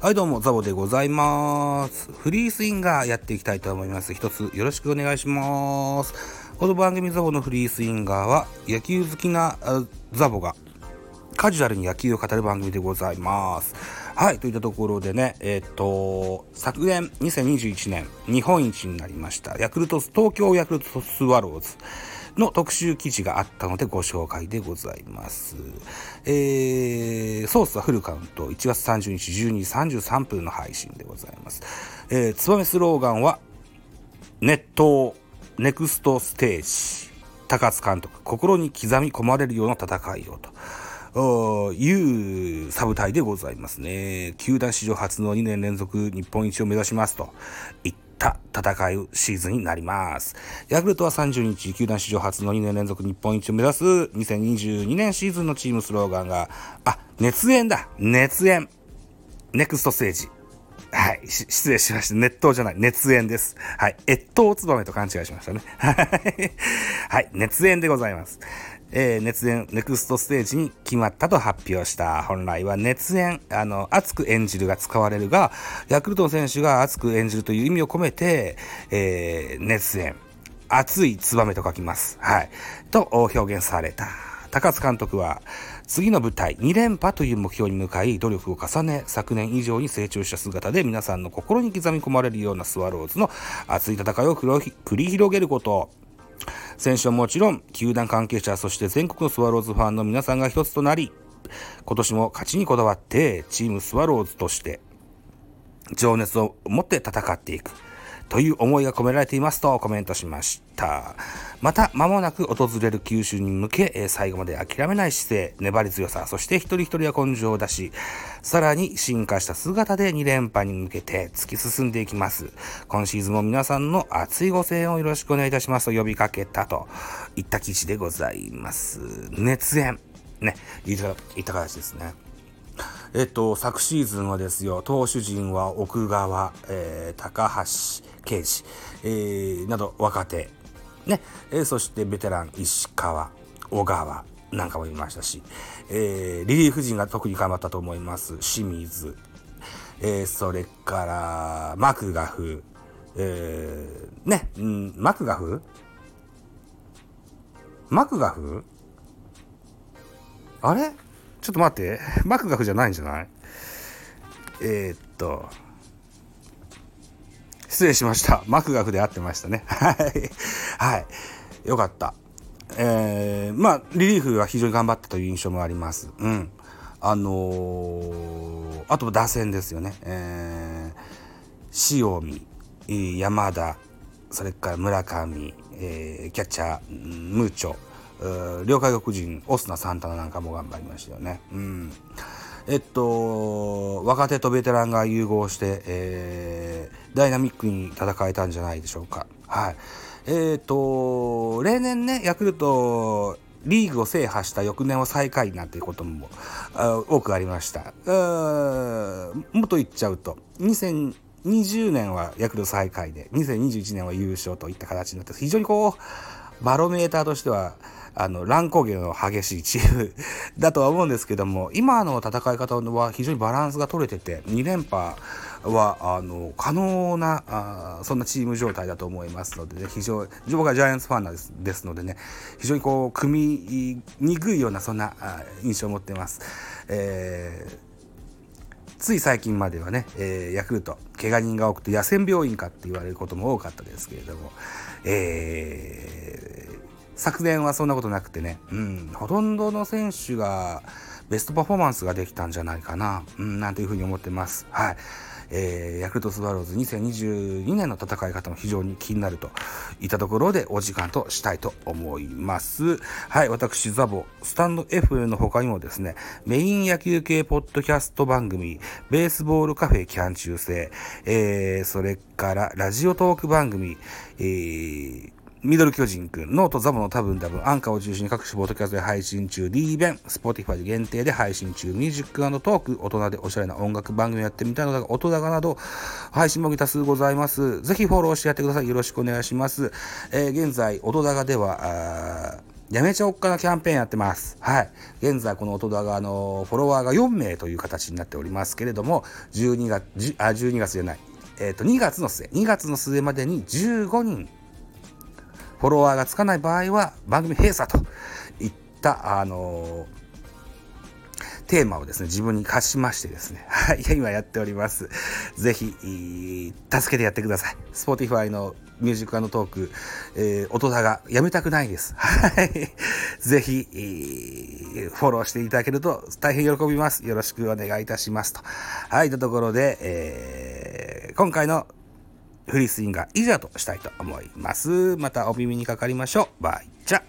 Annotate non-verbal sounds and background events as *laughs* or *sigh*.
はいどうもザボでございます。フリースインガーやっていきたいと思います。一つよろしくお願いします。この番組ザボのフリースインガーは野球好きなザボがカジュアルに野球を語る番組でございます。はいといったところでねえっ、と昨年2021年日本一になりましたヤクルト東京ヤクルトスワローズの特集記事があったのでご紹介でございます。えー、ソースはフルカウント1月30日12時33分の配信でございます。えー、ツバメスローガンは熱湯ネクストステージ高津監督心に刻み込まれるような戦いをと。いうサブタイでございますね。球団史上初の2年連続日本一を目指しますといった戦いシーズンになります。ヤクルトは30日、球団史上初の2年連続日本一を目指す2022年シーズンのチームスローガンが、あ、熱演だ熱演ネクストステージ。はい。失礼しました。熱湯じゃない。熱演です。はい。越冬ツバメと勘違いしましたね。はい。熱演でございます。えー、熱演ネクストステージに決まったと発表した。本来は熱演、あの、熱く演じるが使われるが、ヤクルトの選手が熱く演じるという意味を込めて、えー、熱演、熱いツバメと書きます。はい。と表現された。高津監督は、次の舞台2連覇という目標に向かい努力を重ね昨年以上に成長した姿で皆さんの心に刻み込まれるようなスワローズの熱い戦いを繰り広げること選手はもちろん、球団関係者、そして全国のスワローズファンの皆さんが一つとなり、今年も勝ちにこだわって、チームスワローズとして、情熱を持って戦っていく。という思いが込められていますとコメントしました。また、間もなく訪れる九州に向け、最後まで諦めない姿勢、粘り強さ、そして一人一人は根性を出し、さらに進化した姿で2連覇に向けて突き進んでいきます。今シーズンも皆さんの熱いご声援をよろしくお願いいたしますと呼びかけたといった記事でございます。熱演。ね、いった形ですね。えっと、昨シーズンはですよ、投手陣は奥川、えー、高橋、刑事、えー、など若手、ね、えー、そしてベテラン石川、小川なんかもいましたし、えー、リリーフ陣が特に頑張ったと思います。清水、えー、それから、マクガフ、えー、ね、うん、マクガフ？マクガフ？あれ？ちょっと待って。マクガフじゃないんじゃない？えー、っと、失礼しました。マクガフで合ってましたね。はい。はい。よかった。えー、まあ、リリーフは非常に頑張ったという印象もあります。うん。あのー、あと打線ですよね。えー、塩見、山田、それから村上、えー、キャッチャー、ムーチョ、両海国人オスナ・サンタナなんかも頑張りましたよね。うん、えっと若手とベテランが融合して、えー、ダイナミックに戦えたんじゃないでしょうか。はい、えー、っと例年ねヤクルトリーグを制覇した翌年は最下位なんていうことも多くありました。もっと言っちゃうと2020年はヤクルト最下位で2021年は優勝といった形になって非常にこうバロメーターとしてはあの、乱高下の激しいチーム *laughs* だとは思うんですけども、今の戦い方は非常にバランスが取れてて、2連覇は、あの、可能な、あそんなチーム状態だと思いますので、ね、非常に、僕はジャイアンツファンなんですですのでね、非常にこう、組みにくいような、そんな印象を持っています。えーつい最近まではね、えー、ヤクルト、怪我人が多くて野戦病院かって言われることも多かったですけれども、えー、昨年はそんなことなくてね、うん、ほとんどの選手がベストパフォーマンスができたんじゃないかな、うん、なんていうふうに思ってます。はい。えー、ヤクルトスワローズ2022年の戦い方も非常に気になるといったところでお時間としたいと思います。はい、私ザボ、スタンド F の他にもですね、メイン野球系ポッドキャスト番組、ベースボールカフェキャン中世、えー、それからラジオトーク番組、えーミドル巨人くん、ノートザボの多分多分、アンカーを中心に各種ポートキャストで配信中、D 弁、Spotify 限定で配信中、ミュージックトーク、大人でおしゃれな音楽番組をやってみたいのだが、音高など、配信も多数ございます。ぜひフォローしてやってください。よろしくお願いします。えー、現在、音高では、やめちゃおっかなキャンペーンやってます。はい。現在この音田が、あの、フォロワーが4名という形になっておりますけれども、12月、あ、12月じゃない。えっ、ー、と、2月の末、2月の末までに15人、フォロワーがつかない場合は、番組閉鎖といった、あのテーマをですね、自分に課しましてですね、*laughs* はい、今やっております。ぜひ、助けてやってください。Spotify のミュージックトーク、えー、音だがやめたくないです。*laughs* はい。ぜひ、フォローしていただけると大変喜びます。よろしくお願いいたしますと。はい、というところで、えー、今回のフリースインガー以上としたいと思います。またお耳にかかりましょう。バイチャ